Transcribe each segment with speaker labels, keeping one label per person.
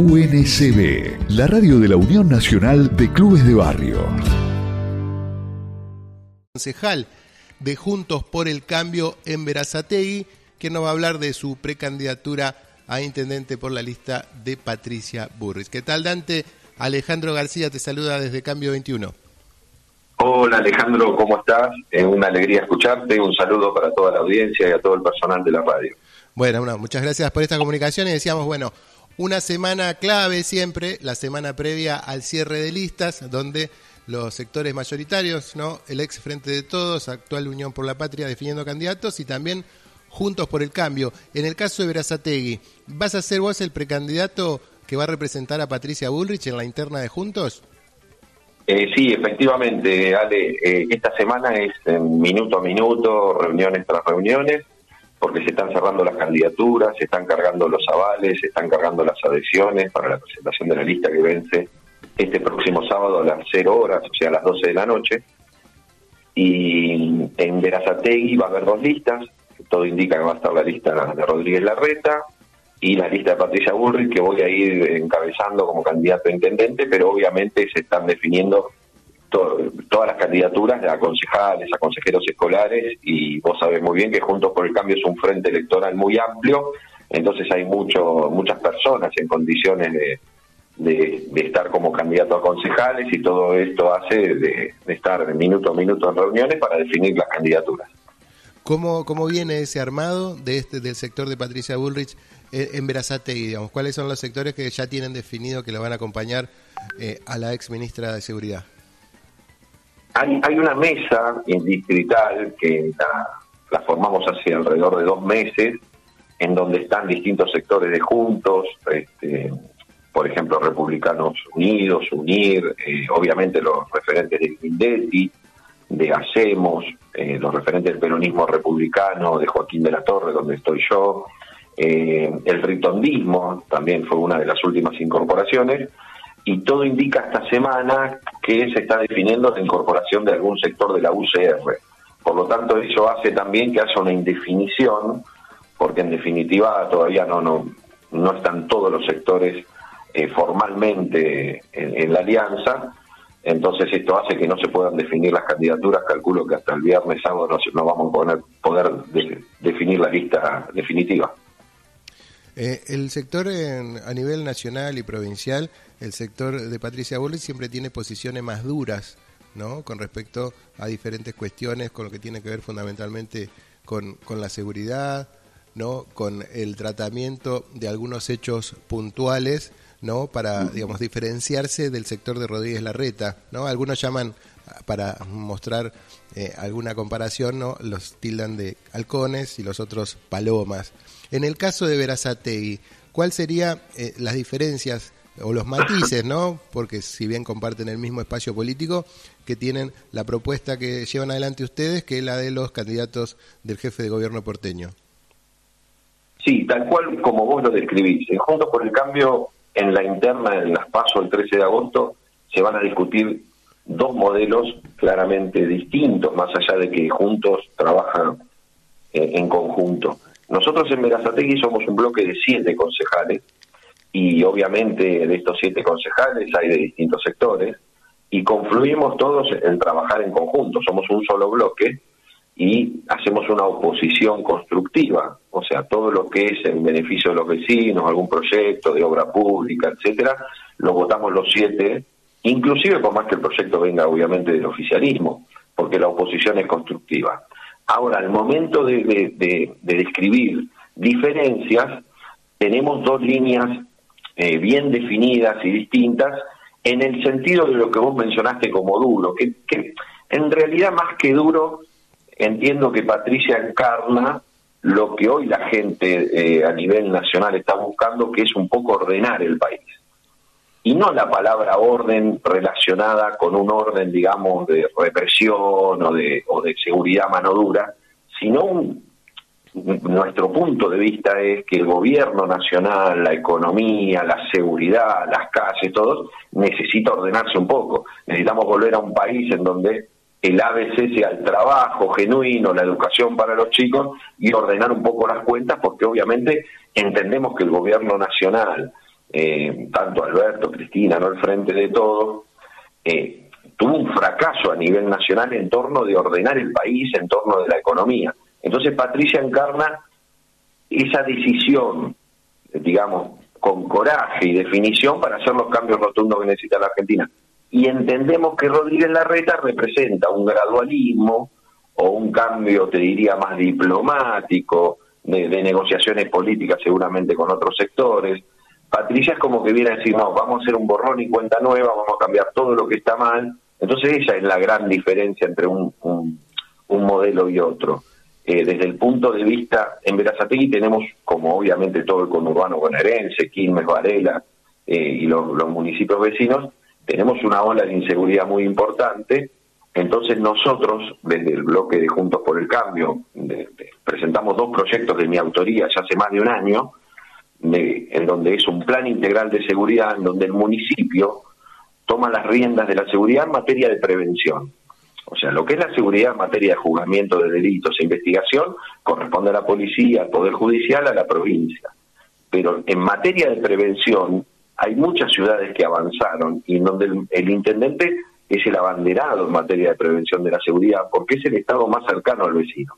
Speaker 1: UNCB, la radio de la Unión Nacional de Clubes de Barrio.
Speaker 2: Concejal de Juntos por el Cambio en Verazategui, que nos va a hablar de su precandidatura a intendente por la lista de Patricia Burris. ¿Qué tal, Dante? Alejandro García te saluda desde Cambio 21.
Speaker 3: Hola Alejandro, ¿cómo estás? Es una alegría escucharte, un saludo para toda la audiencia y a todo el personal de la radio.
Speaker 2: Bueno, muchas gracias por esta comunicación y decíamos, bueno, una semana clave siempre, la semana previa al cierre de listas, donde los sectores mayoritarios, ¿no? El ex Frente de Todos, actual Unión por la Patria definiendo candidatos y también Juntos por el Cambio. En el caso de Verazategui, ¿vas a ser vos el precandidato que va a representar a Patricia Bullrich en la interna de Juntos?
Speaker 3: Eh, sí, efectivamente, Ale. Eh, esta semana es minuto a minuto, reuniones tras reuniones porque se están cerrando las candidaturas, se están cargando los avales, se están cargando las adhesiones para la presentación de la lista que vence este próximo sábado a las 0 horas, o sea, a las 12 de la noche. Y en Verazategui va a haber dos listas, todo indica que va a estar la lista de Rodríguez Larreta y la lista de Patricia Bullrich, que voy a ir encabezando como candidato a intendente, pero obviamente se están definiendo todas las candidaturas de concejales, a consejeros escolares, y vos sabés muy bien que Juntos por el Cambio es un frente electoral muy amplio, entonces hay mucho, muchas personas en condiciones de, de, estar como candidato a concejales y todo esto hace de, estar de minuto a minuto en reuniones para definir las candidaturas.
Speaker 2: ¿Cómo, ¿Cómo viene ese armado de este del sector de Patricia Bullrich eh, en Verazategui, digamos? ¿Cuáles son los sectores que ya tienen definido que lo van a acompañar eh, a la ex ministra de Seguridad?
Speaker 3: Hay, hay una mesa distrital que la, formamos hace alrededor de dos meses, en donde están distintos sectores de juntos, este, por ejemplo, Republicanos Unidos, UNIR, eh, obviamente los referentes de Grindetti, de Hacemos, eh, los referentes del peronismo republicano, de Joaquín de la Torre, donde estoy yo, eh, el ritondismo también fue una de las últimas incorporaciones, y todo indica esta semana que se está definiendo la incorporación de algún sector de la UCR. Por lo tanto, eso hace también que haya una indefinición, porque en definitiva todavía no, no, no están todos los sectores eh, formalmente en, la alianza, entonces esto hace que no se puedan definir las candidaturas, calculo que hasta el viernes, sábado no, vamos a poner, poder definir la lista definitiva.
Speaker 2: Eh, el sector a nivel nacional y provincial, el sector de Patricia Bullrich siempre tiene posiciones más duras, ¿no? Con respecto a diferentes cuestiones, con lo que tiene que ver fundamentalmente con, con la seguridad, ¿no? Con el tratamiento de algunos hechos puntuales, ¿no? Para, digamos, diferenciarse del sector de Rodríguez Larreta, ¿no? Algunos llaman para mostrar eh, alguna comparación, ¿no? los tildan de halcones y los otros palomas. En el caso de Verazategui, ¿cuáles serían eh, las diferencias o los matices, ¿no? Porque si bien comparten el mismo espacio político, que tienen la propuesta que llevan adelante ustedes, que es la de los candidatos del jefe de gobierno porteño.
Speaker 3: Sí, tal cual como vos lo describís. Juntos por el Cambio, en la interna, en las PASO el 13 de agosto, se van a discutir dos modelos claramente distintos, más allá de que juntos trabajan eh, en conjunto. Nosotros en Verazategui somos un bloque de siete concejales y obviamente de estos siete concejales hay de distintos sectores y confluimos todos en trabajar en conjunto. Somos un solo bloque y hacemos una oposición constructiva, o sea, todo lo que es en beneficio de los vecinos, algún proyecto de obra pública, etcétera, lo votamos los siete inclusive por más que el proyecto venga obviamente del oficialismo, porque la oposición es constructiva. Ahora, al momento de, describir diferencias, tenemos dos líneas eh, bien definidas y distintas en el sentido de lo que vos mencionaste como duro, que, en realidad más que duro, entiendo que Patricia encarna lo que hoy la gente eh, a nivel nacional está buscando, que es un poco ordenar el país y no la palabra orden relacionada con un orden, digamos, de represión o de, o de seguridad mano dura, sino nuestro punto de vista es que el gobierno nacional, la economía, la seguridad, las calles, todo, necesita ordenarse un poco. Necesitamos volver a un país en donde el ABC sea el trabajo genuino, la educación para los chicos y ordenar un poco las cuentas porque obviamente entendemos que el gobierno nacional, eh, tanto Alberto, Cristina, no al frente de todo, eh, tuvo un fracaso a nivel nacional en torno de ordenar el país, en torno de la economía. Entonces Patricia encarna esa decisión, digamos, con coraje y definición para hacer los cambios rotundos que necesita la Argentina. Y entendemos que Rodríguez Larreta representa un gradualismo o un cambio, te diría, más diplomático, de, negociaciones políticas seguramente con otros sectores. Patricia es como que viene a decir, no, vamos a hacer un borrón y cuenta nueva, vamos a cambiar todo lo que está mal. Entonces esa es la gran diferencia entre un, modelo y otro. Eh, desde el punto de vista, en Verazategui tenemos, como obviamente todo el conurbano bonaerense, Quilmes, Varela eh, y los, municipios vecinos, tenemos una ola de inseguridad muy importante. Entonces nosotros, desde el bloque de Juntos por el Cambio, presentamos dos proyectos de mi autoría ya hace más de un año, en donde es un plan integral de seguridad, en donde el municipio toma las riendas de la seguridad en materia de prevención. O sea, lo que es la seguridad en materia de juzgamiento de delitos e investigación corresponde a la policía, al Poder Judicial, a la provincia. Pero en materia de prevención hay muchas ciudades que avanzaron y en donde el, intendente es el abanderado en materia de prevención de la seguridad porque es el Estado más cercano al vecino.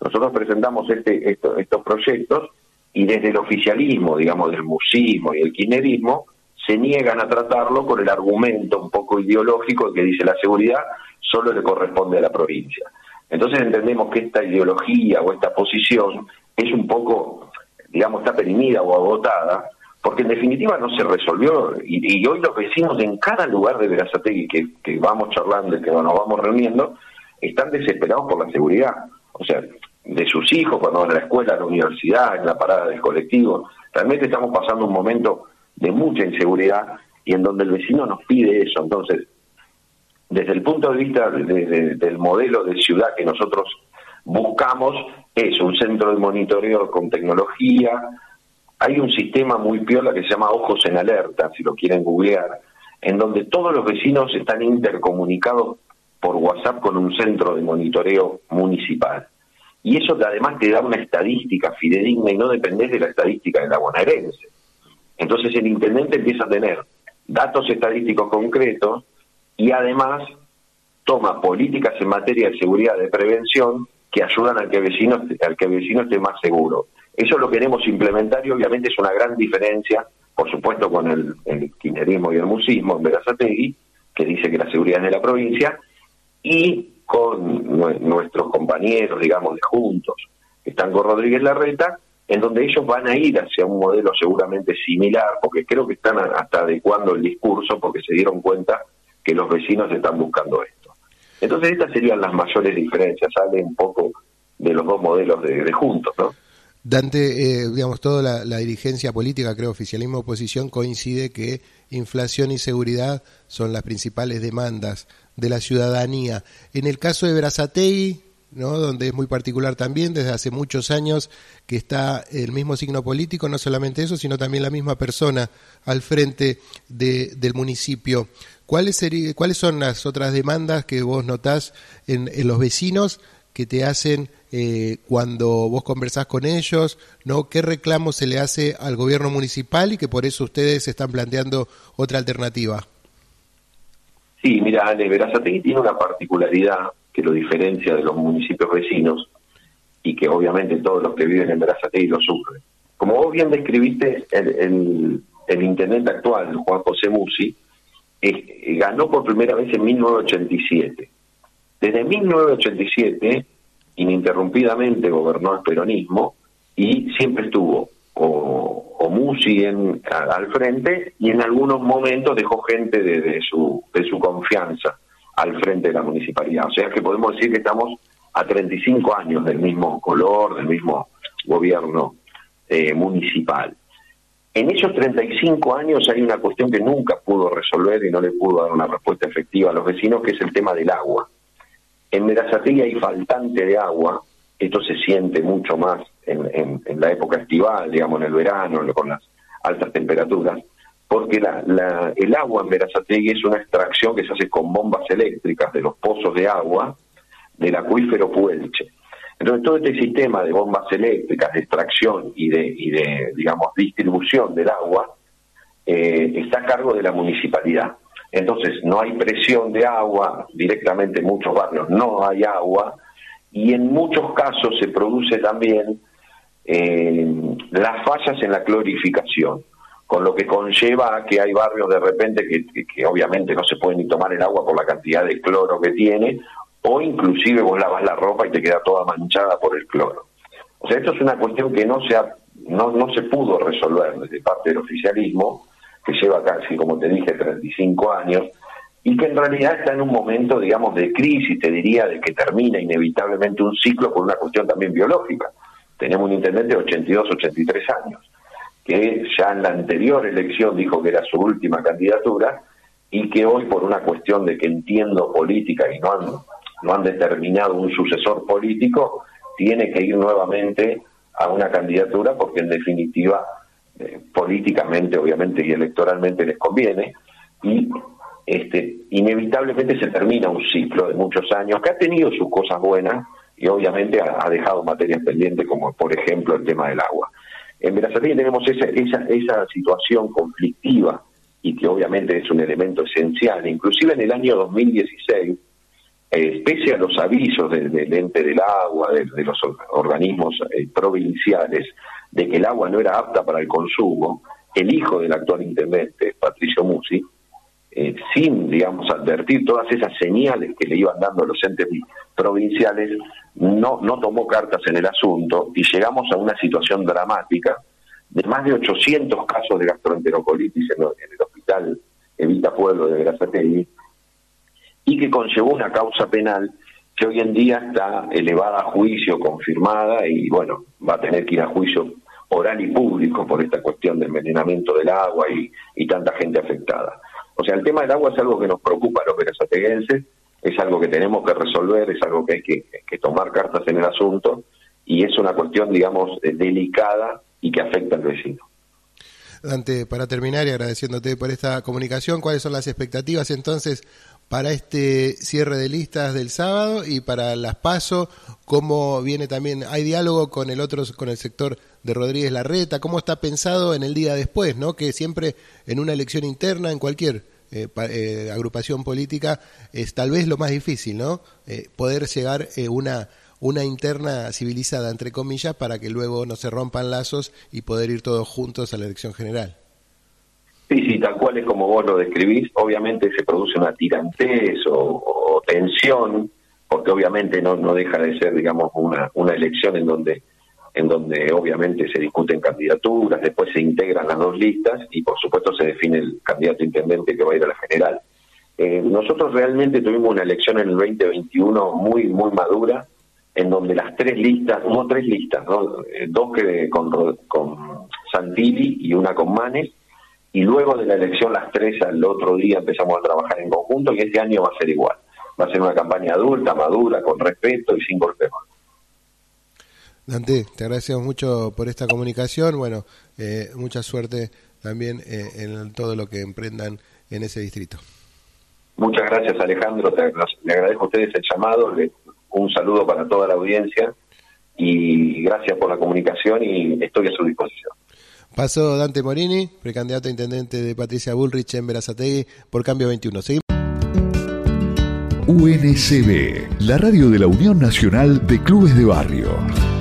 Speaker 3: Nosotros presentamos este, estos proyectos y desde el oficialismo, digamos, del musismo y el kirchnerismo, se niegan a tratarlo con el argumento un poco ideológico que dice la seguridad solo le corresponde a la provincia. Entonces entendemos que esta ideología o esta posición es un poco, digamos, está perimida o agotada, porque en definitiva no se resolvió y, hoy los vecinos en cada lugar de Verazategui que, que vamos charlando y que nos vamos reuniendo, están desesperados por la seguridad. O sea, de sus hijos cuando van a la escuela, a la universidad, en la parada del colectivo. Realmente estamos pasando un momento de mucha inseguridad y en donde el vecino nos pide eso. Entonces, desde el punto de vista del modelo de ciudad que nosotros buscamos, es un centro de monitoreo con tecnología. Hay un sistema muy piola que se llama Ojos en Alerta, si lo quieren googlear, en donde todos los vecinos están intercomunicados por WhatsApp con un centro de monitoreo municipal. Y eso además te da una estadística fidedigna y no dependés de la estadística de la bonaerense. Entonces el intendente empieza a tener datos estadísticos concretos y además toma políticas en materia de seguridad, de prevención, que ayudan al que vecino, al que vecino esté más seguro. Eso lo queremos implementar y obviamente es una gran diferencia, por supuesto, con el, el y el musismo en Verazategui, que dice que la seguridad es de la provincia, y con nuestros compañeros, digamos, de Juntos, que están con Rodríguez Larreta, en donde ellos van a ir hacia un modelo seguramente similar, porque creo que están hasta adecuando el discurso, porque se dieron cuenta que los vecinos están buscando esto. Entonces estas serían las mayores diferencias, sale un poco de los dos modelos de, juntos, ¿no?
Speaker 2: Dante, eh, digamos, toda la, dirigencia política, creo, oficialismo, oposición, coincide que inflación y seguridad son las principales demandas de la ciudadanía. En el caso de Brazatei, ¿no? donde es muy particular también, desde hace muchos años que está el mismo signo político, no solamente eso, sino también la misma persona al frente de, del municipio. ¿Cuáles, ¿Cuáles son las otras demandas que vos notás en, los vecinos que te hacen eh, cuando vos conversás con ellos? ¿no? ¿Qué reclamo se le hace al gobierno municipal y que por eso ustedes están planteando otra alternativa?
Speaker 3: Sí, mira, Ale, Verazategui tiene una particularidad que lo diferencia de los municipios vecinos y que obviamente todos los que viven en Verazategui lo sufren. Como vos bien describiste, el, el intendente actual, Juan José Musi, eh, ganó por primera vez en 1987. Desde 1987, ininterrumpidamente gobernó el peronismo y siempre estuvo Musi en, al frente y en algunos momentos dejó gente de, su, de su confianza al frente de la municipalidad. O sea que podemos decir que estamos a 35 años del mismo color, del mismo gobierno eh, municipal. En esos 35 años hay una cuestión que nunca pudo resolver y no le pudo dar una respuesta efectiva a los vecinos, que es el tema del agua. En Merazatella hay faltante de agua, esto se siente mucho más en, la época estival, digamos en el verano, con las altas temperaturas, porque la, el agua en Verazategui es una extracción que se hace con bombas eléctricas de los pozos de agua del acuífero Puelche. Entonces, todo este sistema de bombas eléctricas, de extracción y de, y de digamos, distribución del agua, eh, está a cargo de la municipalidad. Entonces no hay presión de agua, directamente en muchos barrios no hay agua, y en muchos casos se produce también eh, las fallas en la clorificación, con lo que conlleva a que hay barrios de repente que, obviamente no se puede ni tomar el agua por la cantidad de cloro que tiene, o inclusive vos lavas la ropa y te queda toda manchada por el cloro. O sea, esto es una cuestión que no se, no, no se pudo resolver desde parte del oficialismo, que lleva casi, como te dije, 35 años, y que en realidad está en un momento, digamos, de crisis, te diría, de que termina inevitablemente un ciclo por una cuestión también biológica. Tenemos un intendente de 82, 83 años, que ya en la anterior elección dijo que era su última candidatura y que hoy por una cuestión de que entiendo política y no han, no han determinado un sucesor político, tiene que ir nuevamente a una candidatura porque en definitiva eh, políticamente obviamente y electoralmente les conviene. Y este, inevitablemente se termina un ciclo de muchos años que ha tenido sus cosas buenas y obviamente ha, dejado materias pendientes como por ejemplo el tema del agua. En Venezuela tenemos esa, esa, esa situación conflictiva y que obviamente es un elemento esencial. Inclusive en el año 2016, eh, pese a los avisos del, ente del agua, de, los organismos eh, provinciales, de que el agua no era apta para el consumo, el hijo del actual intendente, Patricio Musi, eh, sin, digamos, advertir todas esas señales que le iban dando los entes provinciales, no, no tomó cartas en el asunto y llegamos a una situación dramática de más de 800 casos de gastroenterocolitis en, el hospital Evita Pueblo de Grazategui y que conllevó una causa penal que hoy en día está elevada a juicio, confirmada y bueno, va a tener que ir a juicio oral y público por esta cuestión del envenenamiento del agua y, y tanta gente afectada. O sea, el tema del agua es algo que nos preocupa a los verazateguenses, es algo que tenemos que resolver, es algo que hay que, tomar cartas en el asunto y es una cuestión, digamos, eh, delicada y que afecta al vecino.
Speaker 2: Dante, para terminar y agradeciéndote por esta comunicación, ¿cuáles son las expectativas entonces para este cierre de listas del sábado y para las PASO? ¿Cómo viene también? ¿Hay diálogo con el otro, con el sector de Rodríguez Larreta? ¿Cómo está pensado en el día después? ¿no? Que siempre en una elección interna, en cualquier eh, eh, agrupación política, es tal vez lo más difícil, ¿no? Eh, poder llegar a una una interna civilizada, entre comillas, para que luego no se rompan lazos y poder ir todos juntos a la elección general.
Speaker 3: Sí, tal cual es como vos lo describís. Obviamente se produce una tirantez o, tensión, porque obviamente no, no deja de ser, digamos, una, una elección en donde en donde obviamente se discuten candidaturas, después se integran las dos listas y por supuesto se define el candidato intendente que va a ir a la general. Eh, nosotros realmente tuvimos una elección en el 2021 muy, muy madura, en donde las tres listas, hubo tres listas, eh, dos que con, con Santilli y una con Manes, y luego de la elección las tres al otro día empezamos a trabajar en conjunto y este año va a ser igual. Va a ser una campaña adulta, madura, con respeto y sin golpes.
Speaker 2: Dante, te agradecemos mucho por esta comunicación. Bueno, eh, mucha suerte también eh, en todo lo que emprendan en ese distrito.
Speaker 3: Muchas gracias, Alejandro. le agradezco a ustedes el llamado. Le, un saludo para toda la audiencia y gracias por la comunicación y estoy a su disposición.
Speaker 2: Pasó Dante Morini, precandidato a intendente de Patricia Bullrich en Verazategui por Cambio 21. Seguimos.
Speaker 1: UNCB, la radio de la Unión Nacional de Clubes de Barrio.